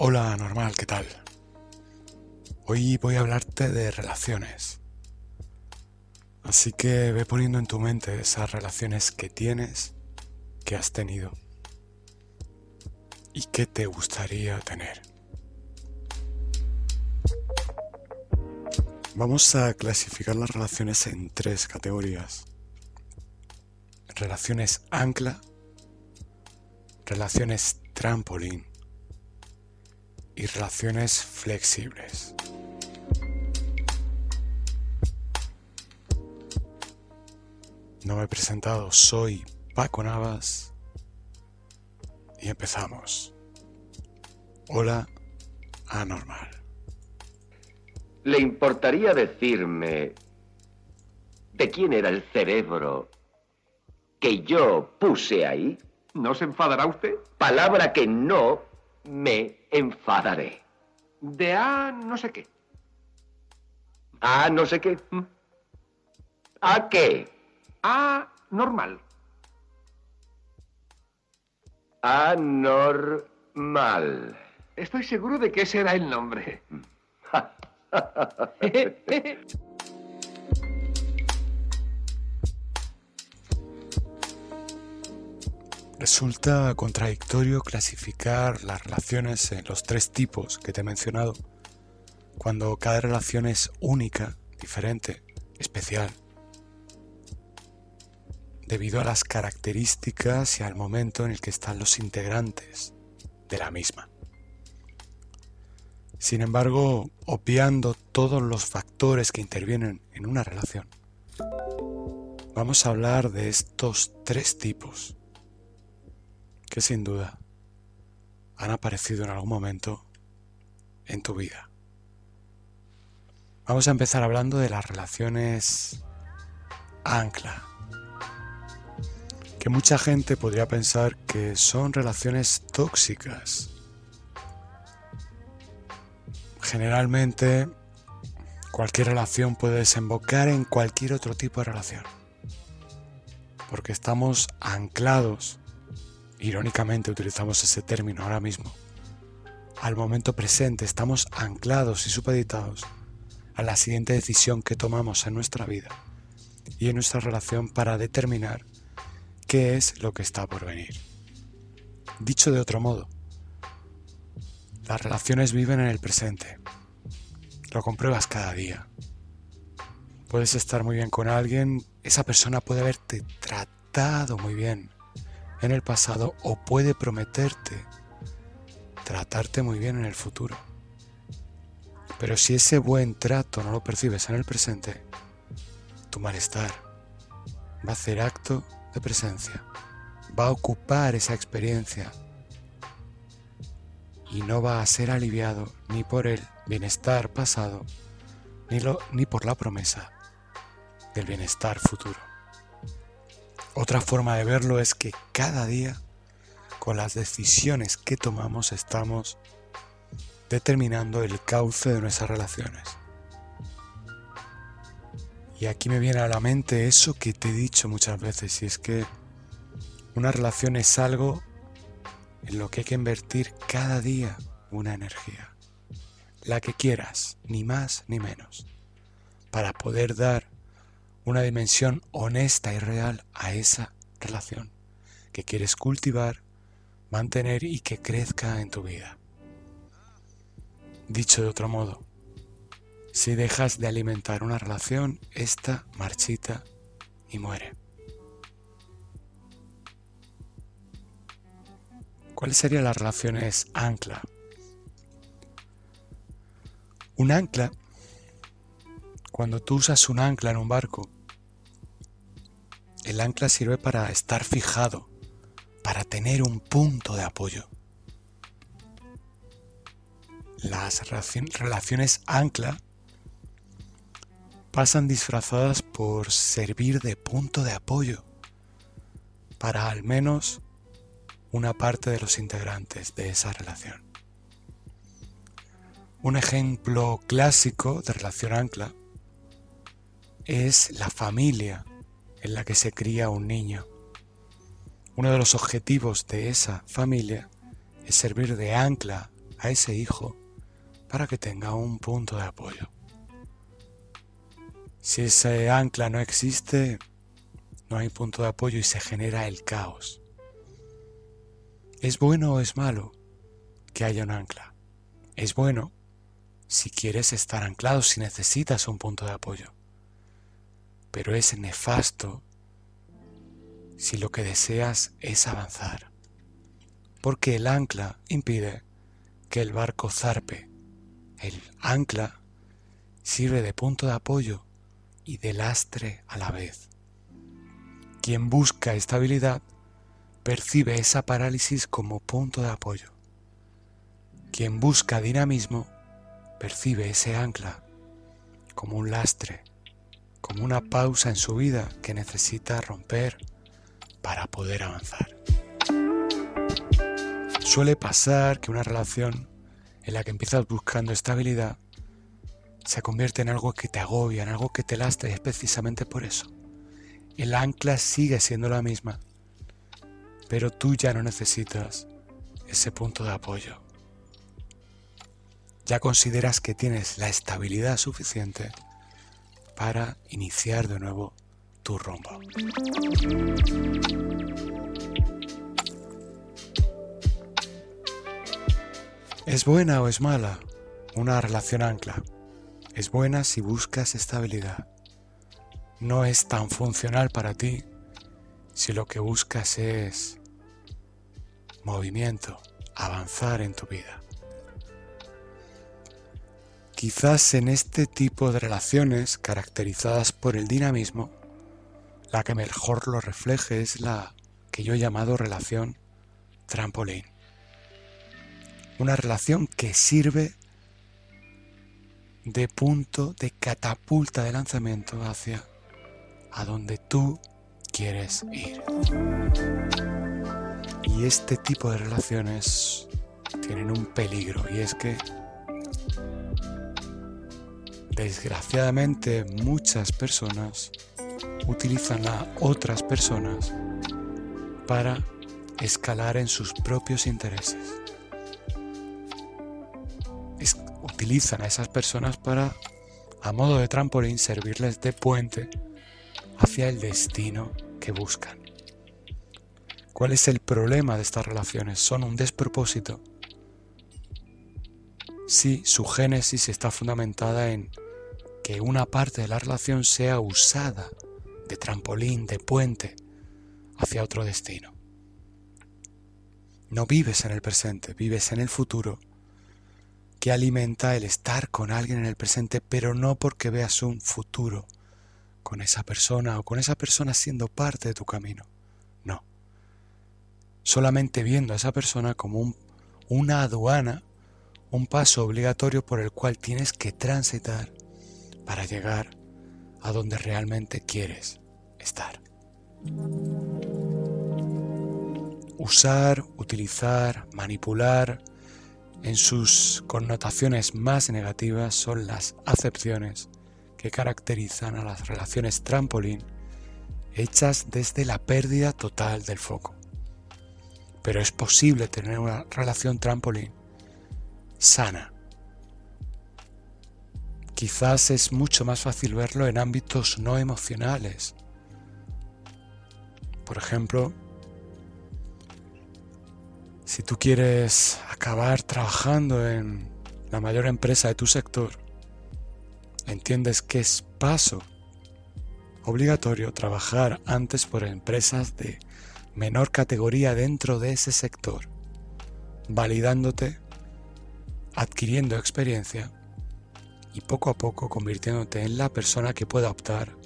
Hola, normal, ¿qué tal? Hoy voy a hablarte de relaciones. Así que ve poniendo en tu mente esas relaciones que tienes, que has tenido y que te gustaría tener. Vamos a clasificar las relaciones en tres categorías. Relaciones ancla, relaciones trampolín y relaciones flexibles. No me he presentado, soy Paco Navas y empezamos. Hola, anormal. ¿Le importaría decirme de quién era el cerebro que yo puse ahí? ¿No se enfadará usted? Palabra que no me enfadaré. De A no sé qué. ¿A no sé qué? ¿Mm? ¿A qué? A normal. Anormal. Estoy seguro de que ese era el nombre. Resulta contradictorio clasificar las relaciones en los tres tipos que te he mencionado, cuando cada relación es única, diferente, especial, debido a las características y al momento en el que están los integrantes de la misma. Sin embargo, obviando todos los factores que intervienen en una relación, vamos a hablar de estos tres tipos sin duda han aparecido en algún momento en tu vida. Vamos a empezar hablando de las relaciones ancla, que mucha gente podría pensar que son relaciones tóxicas. Generalmente, cualquier relación puede desembocar en cualquier otro tipo de relación, porque estamos anclados Irónicamente utilizamos ese término ahora mismo. Al momento presente estamos anclados y supeditados a la siguiente decisión que tomamos en nuestra vida y en nuestra relación para determinar qué es lo que está por venir. Dicho de otro modo, las relaciones viven en el presente. Lo compruebas cada día. Puedes estar muy bien con alguien, esa persona puede haberte tratado muy bien, en el pasado o puede prometerte tratarte muy bien en el futuro. Pero si ese buen trato no lo percibes en el presente, tu malestar va a hacer acto de presencia, va a ocupar esa experiencia y no va a ser aliviado ni por el bienestar pasado ni, ni por la promesa del bienestar futuro. Otra forma de verlo es que cada día, con las decisiones que tomamos, estamos determinando el cauce de nuestras relaciones. Y aquí me viene a la mente eso que te he dicho muchas veces, y es que una relación es algo en lo que hay que invertir cada día una energía, la que quieras, ni más ni menos, para poder dar una dimensión honesta y real a esa relación que quieres cultivar, mantener y que crezca en tu vida. Dicho de otro modo, si dejas de alimentar una relación, esta marchita y muere. ¿Cuáles serían las relaciones ancla? Un ancla, cuando tú usas un ancla en un barco, el ancla sirve para estar fijado, para tener un punto de apoyo. Las relaciones ancla pasan disfrazadas por servir de punto de apoyo para al menos una parte de los integrantes de esa relación. Un ejemplo clásico de relación ancla es la familia en la que se cría un niño. Uno de los objetivos de esa familia es servir de ancla a ese hijo para que tenga un punto de apoyo. Si ese ancla no existe, no hay punto de apoyo y se genera el caos. ¿Es bueno o es malo que haya un ancla? Es bueno si quieres estar anclado, si necesitas un punto de apoyo. Pero es nefasto si lo que deseas es avanzar. Porque el ancla impide que el barco zarpe. El ancla sirve de punto de apoyo y de lastre a la vez. Quien busca estabilidad percibe esa parálisis como punto de apoyo. Quien busca dinamismo percibe ese ancla como un lastre, como una pausa en su vida que necesita romper para poder avanzar. Suele pasar que una relación en la que empiezas buscando estabilidad se convierte en algo que te agobia, en algo que te lastra y es precisamente por eso. El ancla sigue siendo la misma, pero tú ya no necesitas ese punto de apoyo. Ya consideras que tienes la estabilidad suficiente para iniciar de nuevo tu rumbo. ¿Es buena o es mala una relación ancla? Es buena si buscas estabilidad. No es tan funcional para ti si lo que buscas es movimiento, avanzar en tu vida. Quizás en este tipo de relaciones caracterizadas por el dinamismo, la que mejor lo refleje es la que yo he llamado relación trampolín. Una relación que sirve de punto de catapulta de lanzamiento hacia a donde tú quieres ir. Y este tipo de relaciones tienen un peligro y es que desgraciadamente muchas personas utilizan a otras personas para escalar en sus propios intereses. utilizan a esas personas para, a modo de trampolín, servirles de puente hacia el destino que buscan. ¿Cuál es el problema de estas relaciones? Son un despropósito si su génesis está fundamentada en que una parte de la relación sea usada de trampolín, de puente, hacia otro destino. No vives en el presente, vives en el futuro, que alimenta el estar con alguien en el presente, pero no porque veas un futuro con esa persona o con esa persona siendo parte de tu camino solamente viendo a esa persona como una aduana, un paso obligatorio por el cual tienes que transitar para llegar a donde realmente quieres estar. Usar, utilizar, manipular, en sus connotaciones más negativas son las acepciones que caracterizan a las relaciones trampolín hechas desde la pérdida total del foco pero es posible tener una relación trampolín sana. Quizás es mucho más fácil verlo en ámbitos no emocionales. Por ejemplo, si tú quieres acabar trabajando en la mayor empresa de tu sector, entiendes que es paso obligatorio trabajar antes por empresas de menor categoría dentro de ese sector, validándote, adquiriendo experiencia y poco a poco convirtiéndote en la persona que pueda optar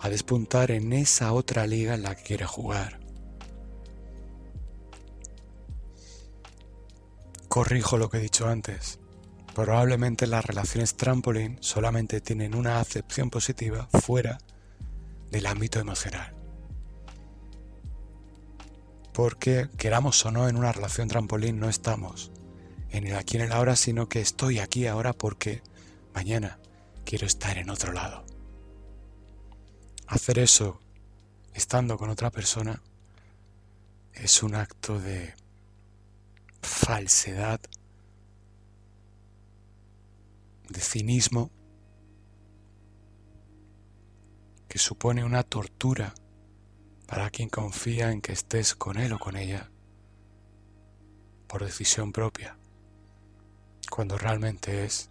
a despuntar en esa otra liga en la que quiere jugar. corrijo lo que he dicho antes. Probablemente las relaciones trampolín solamente tienen una acepción positiva fuera del ámbito emocional. Porque queramos o no en una relación trampolín no estamos en el aquí en el ahora, sino que estoy aquí ahora porque mañana quiero estar en otro lado. Hacer eso estando con otra persona es un acto de falsedad, de cinismo, que supone una tortura para quien confía en que estés con él o con ella por decisión propia, cuando realmente es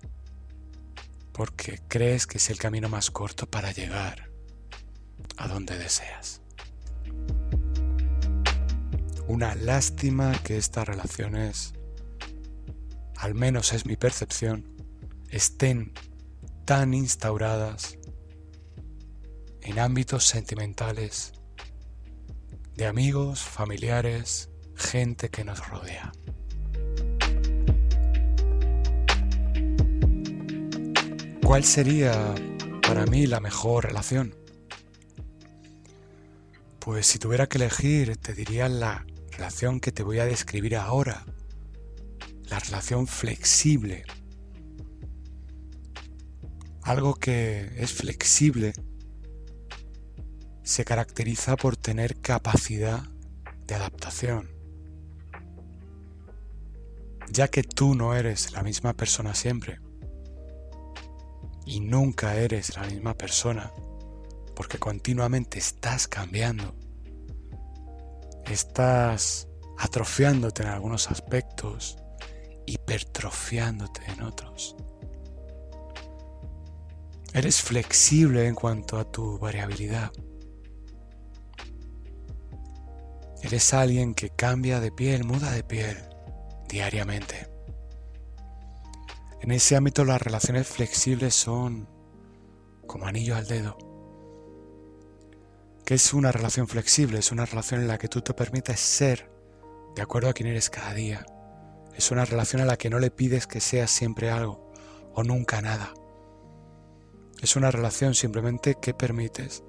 porque crees que es el camino más corto para llegar a donde deseas. Una lástima que estas relaciones, al menos es mi percepción, estén tan instauradas en ámbitos sentimentales de amigos, familiares, gente que nos rodea. ¿Cuál sería para mí la mejor relación? Pues si tuviera que elegir, te diría la relación que te voy a describir ahora. La relación flexible. Algo que es flexible se caracteriza por tener capacidad de adaptación. Ya que tú no eres la misma persona siempre y nunca eres la misma persona porque continuamente estás cambiando. Estás atrofiándote en algunos aspectos, hipertrofiándote en otros. Eres flexible en cuanto a tu variabilidad. Eres alguien que cambia de piel, muda de piel diariamente. En ese ámbito las relaciones flexibles son como anillo al dedo. ¿Qué es una relación flexible? Es una relación en la que tú te permites ser de acuerdo a quién eres cada día. Es una relación a la que no le pides que seas siempre algo o nunca nada. Es una relación simplemente que permites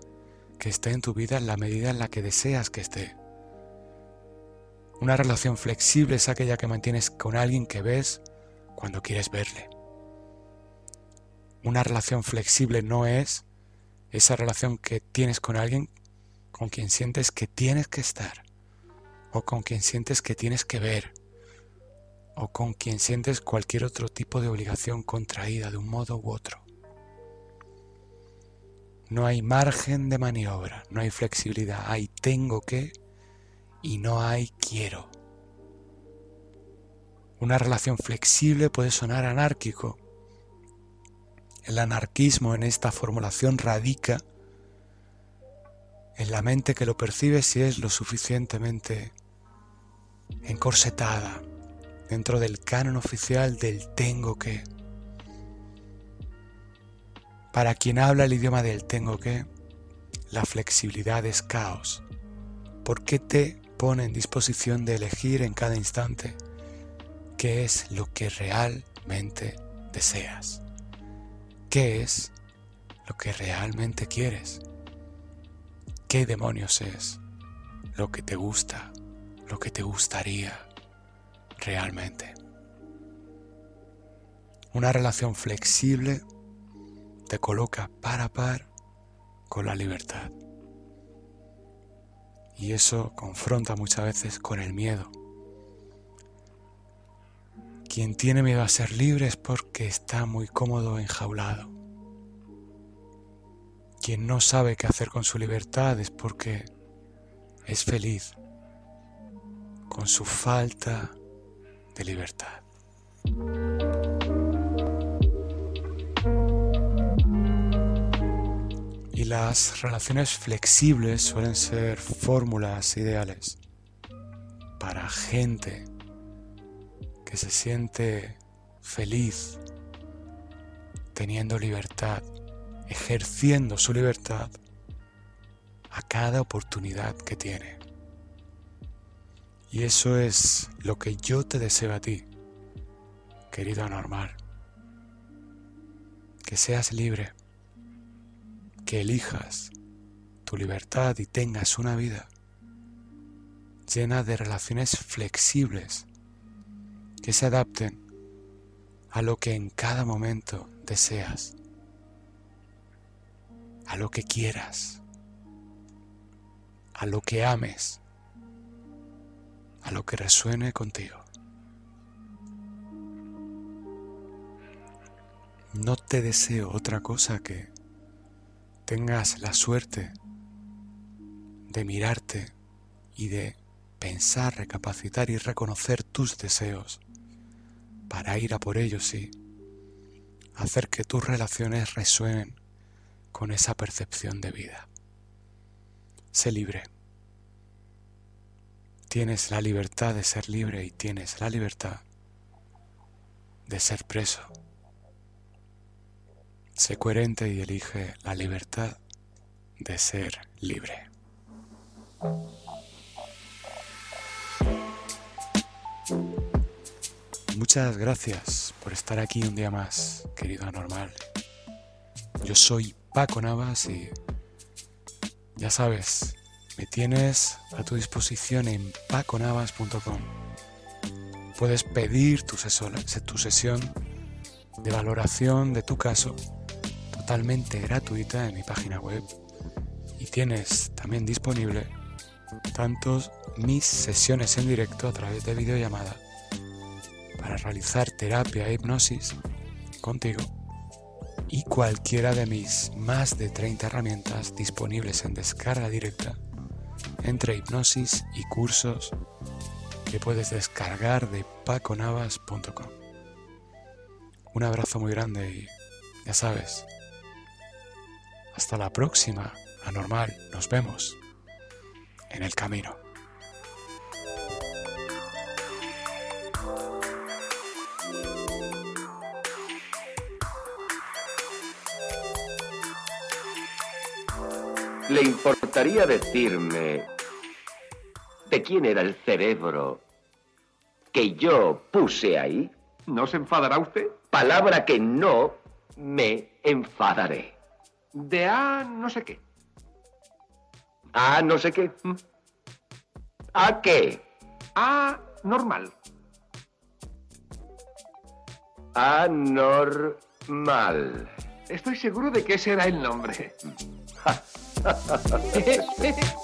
que esté en tu vida en la medida en la que deseas que esté. Una relación flexible es aquella que mantienes con alguien que ves cuando quieres verle. Una relación flexible no es esa relación que tienes con alguien con quien sientes que tienes que estar, o con quien sientes que tienes que ver, o con quien sientes cualquier otro tipo de obligación contraída de un modo u otro. No hay margen de maniobra, no hay flexibilidad, hay tengo que y no hay quiero. Una relación flexible puede sonar anárquico. El anarquismo en esta formulación radica en la mente que lo percibe si es lo suficientemente encorsetada dentro del canon oficial del tengo que. Para quien habla el idioma del tengo que, la flexibilidad es caos, porque te pone en disposición de elegir en cada instante qué es lo que realmente deseas, qué es lo que realmente quieres. ¿Qué demonios es lo que te gusta, lo que te gustaría realmente? Una relación flexible te coloca par a par con la libertad. Y eso confronta muchas veces con el miedo. Quien tiene miedo a ser libre es porque está muy cómodo enjaulado. Quien no sabe qué hacer con su libertad es porque es feliz con su falta de libertad. Y las relaciones flexibles suelen ser fórmulas ideales para gente que se siente feliz teniendo libertad ejerciendo su libertad a cada oportunidad que tiene. Y eso es lo que yo te deseo a ti, querido anormal. Que seas libre, que elijas tu libertad y tengas una vida llena de relaciones flexibles que se adapten a lo que en cada momento deseas, a lo que quieras, a lo que ames, a lo que resuene contigo. No te deseo otra cosa que tengas la suerte de mirarte y de pensar, recapacitar y reconocer tus deseos para ir a por ellos y hacer que tus relaciones resuenen con esa percepción de vida. Sé libre. Tienes la libertad de ser libre y tienes la libertad de ser preso. Sé coherente y elige la libertad de ser libre. Muchas gracias por estar aquí un día más, querido anormal. Yo soy Paco Navas y ya sabes, me tienes a tu disposición en paconavas.com. Puedes pedir tu, sesión de valoración de tu caso totalmente gratuita en mi página web y tienes también disponible tantos mis sesiones en directo a través de videollamada para realizar terapia e hipnosis contigo y cualquiera de mis más de 30 herramientas disponibles en descarga directa entre hipnosis y cursos que puedes descargar de paconavas.com. Un abrazo muy grande y ya sabes, hasta la próxima, anormal, nos vemos en el camino. ¿Le importaría decirme de quién era el cerebro que yo puse ahí? ¿No se enfadará usted? Palabra que no me enfadaré. De A no sé qué. A no sé qué. ¿Mm? ¿A qué? A normal. Anormal. Estoy seguro de que ese era el nombre. ヘヘヘヘ。